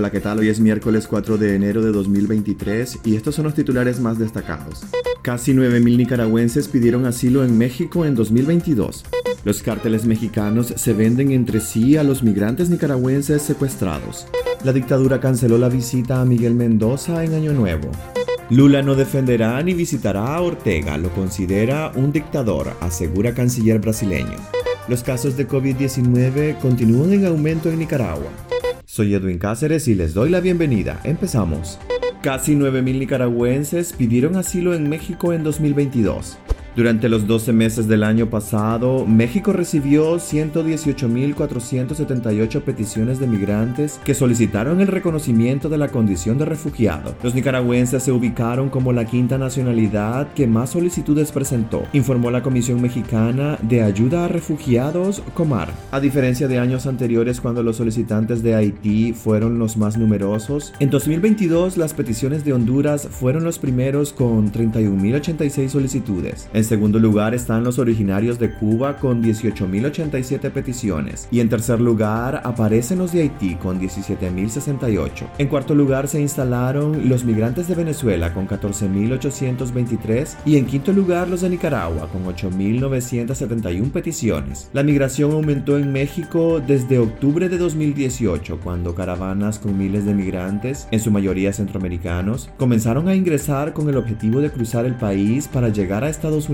Hola, ¿qué tal? Hoy es miércoles 4 de enero de 2023 y estos son los titulares más destacados. Casi 9.000 nicaragüenses pidieron asilo en México en 2022. Los cárteles mexicanos se venden entre sí a los migrantes nicaragüenses secuestrados. La dictadura canceló la visita a Miguel Mendoza en Año Nuevo. Lula no defenderá ni visitará a Ortega, lo considera un dictador, asegura canciller brasileño. Los casos de COVID-19 continúan en aumento en Nicaragua. Soy Edwin Cáceres y les doy la bienvenida. Empezamos. Casi 9.000 nicaragüenses pidieron asilo en México en 2022. Durante los 12 meses del año pasado, México recibió 118.478 peticiones de migrantes que solicitaron el reconocimiento de la condición de refugiado. Los nicaragüenses se ubicaron como la quinta nacionalidad que más solicitudes presentó, informó la Comisión Mexicana de Ayuda a Refugiados, Comar. A diferencia de años anteriores cuando los solicitantes de Haití fueron los más numerosos, en 2022 las peticiones de Honduras fueron los primeros con 31.086 solicitudes. Segundo lugar están los originarios de Cuba con 18.087 peticiones. Y en tercer lugar aparecen los de Haití con 17.068. En cuarto lugar se instalaron los migrantes de Venezuela con 14.823. Y en quinto lugar los de Nicaragua con 8.971 peticiones. La migración aumentó en México desde octubre de 2018 cuando caravanas con miles de migrantes, en su mayoría centroamericanos, comenzaron a ingresar con el objetivo de cruzar el país para llegar a Estados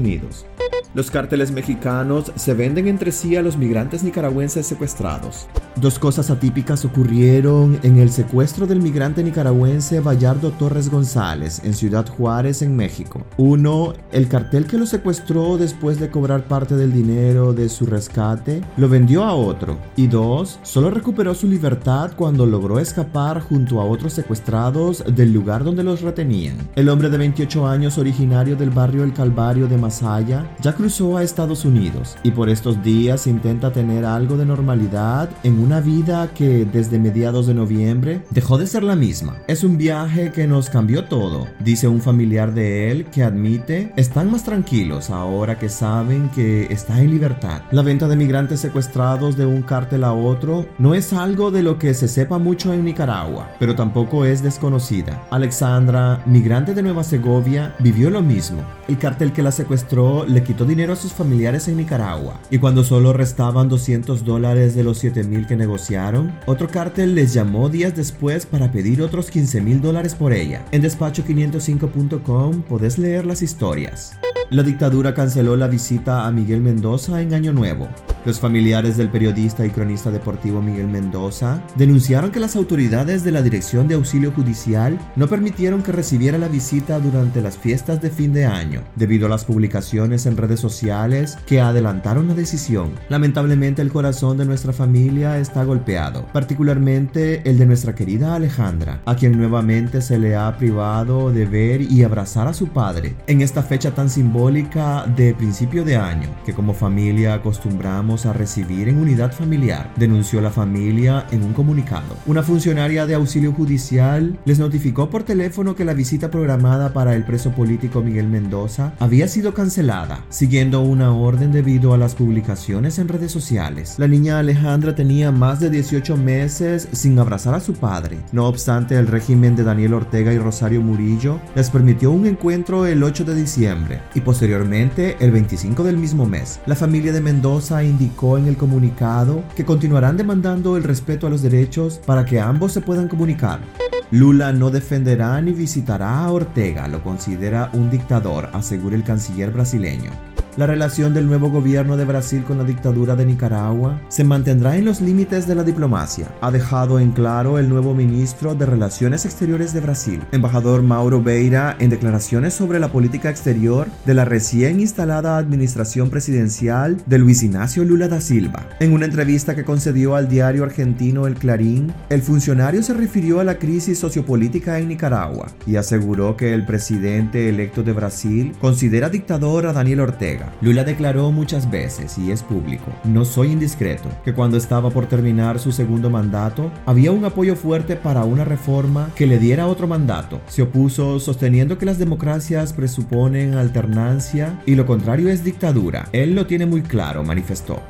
Los cárteles mexicanos se venden entre sí a los migrantes nicaragüenses secuestrados. Dos cosas atípicas ocurrieron en el secuestro del migrante nicaragüense Bayardo Torres González en Ciudad Juárez, en México. Uno, el cartel que lo secuestró después de cobrar parte del dinero de su rescate, lo vendió a otro. Y dos, solo recuperó su libertad cuando logró escapar junto a otros secuestrados del lugar donde los retenían. El hombre de 28 años originario del barrio El Calvario de Masaya ya cruzó a Estados Unidos y por estos días intenta tener algo de normalidad en una vida que desde mediados de noviembre dejó de ser la misma. Es un viaje que nos cambió todo, dice un familiar de él que admite están más tranquilos ahora que saben que está en libertad. La venta de migrantes secuestrados de un cártel a otro no es algo de lo que se sepa mucho en Nicaragua, pero tampoco es desconocida. Alexandra, migrante de Nueva Segovia, vivió lo mismo. El cártel que la secuestró le quitó dinero a sus familiares en Nicaragua y cuando solo restaban 200 dólares de los 7 mil negociaron, otro cártel les llamó días después para pedir otros 15 mil dólares por ella. En despacho505.com podés leer las historias. La dictadura canceló la visita a Miguel Mendoza en Año Nuevo. Los familiares del periodista y cronista deportivo Miguel Mendoza denunciaron que las autoridades de la Dirección de Auxilio Judicial no permitieron que recibiera la visita durante las fiestas de fin de año, debido a las publicaciones en redes sociales que adelantaron la decisión. Lamentablemente el corazón de nuestra familia está golpeado, particularmente el de nuestra querida Alejandra, a quien nuevamente se le ha privado de ver y abrazar a su padre en esta fecha tan simbólica de principio de año que como familia acostumbramos a recibir en unidad familiar, denunció la familia en un comunicado. Una funcionaria de auxilio judicial les notificó por teléfono que la visita programada para el preso político Miguel Mendoza había sido cancelada, siguiendo una orden debido a las publicaciones en redes sociales. La niña Alejandra tenía más de 18 meses sin abrazar a su padre. No obstante, el régimen de Daniel Ortega y Rosario Murillo les permitió un encuentro el 8 de diciembre y posteriormente el 25 del mismo mes. La familia de Mendoza indicó en el comunicado que continuarán demandando el respeto a los derechos para que ambos se puedan comunicar. Lula no defenderá ni visitará a Ortega, lo considera un dictador, asegura el canciller brasileño. La relación del nuevo gobierno de Brasil con la dictadura de Nicaragua se mantendrá en los límites de la diplomacia, ha dejado en claro el nuevo ministro de Relaciones Exteriores de Brasil, embajador Mauro Beira, en declaraciones sobre la política exterior de la recién instalada administración presidencial de Luis Ignacio Lula da Silva. En una entrevista que concedió al diario argentino El Clarín, el funcionario se refirió a la crisis sociopolítica en Nicaragua y aseguró que el presidente electo de Brasil considera dictador a Daniel Ortega Lula declaró muchas veces, y es público, no soy indiscreto, que cuando estaba por terminar su segundo mandato, había un apoyo fuerte para una reforma que le diera otro mandato. Se opuso sosteniendo que las democracias presuponen alternancia y lo contrario es dictadura. Él lo tiene muy claro, manifestó.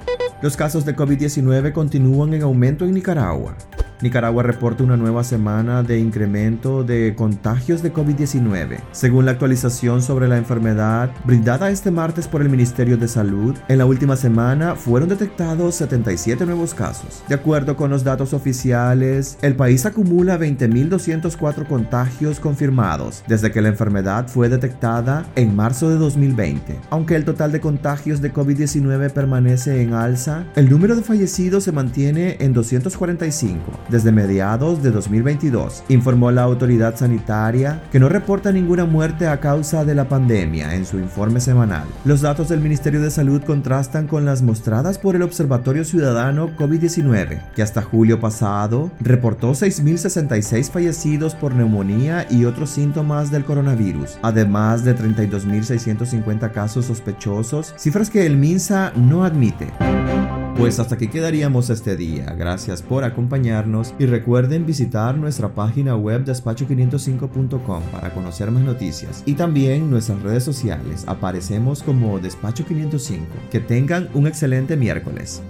Los casos de COVID-19 continúan en aumento en Nicaragua. Nicaragua reporta una nueva semana de incremento de contagios de COVID-19. Según la actualización sobre la enfermedad brindada este martes por el Ministerio de Salud, en la última semana fueron detectados 77 nuevos casos. De acuerdo con los datos oficiales, el país acumula 20.204 contagios confirmados desde que la enfermedad fue detectada en marzo de 2020. Aunque el total de contagios de COVID-19 permanece en alza, el número de fallecidos se mantiene en 245 desde mediados de 2022, informó la autoridad sanitaria que no reporta ninguna muerte a causa de la pandemia en su informe semanal. Los datos del Ministerio de Salud contrastan con las mostradas por el Observatorio Ciudadano COVID-19, que hasta julio pasado reportó 6.066 fallecidos por neumonía y otros síntomas del coronavirus, además de 32.650 casos sospechosos, cifras que el MINSA no admite. Pues hasta aquí quedaríamos este día. Gracias por acompañarnos y recuerden visitar nuestra página web despacho505.com para conocer más noticias y también nuestras redes sociales. Aparecemos como Despacho 505. Que tengan un excelente miércoles.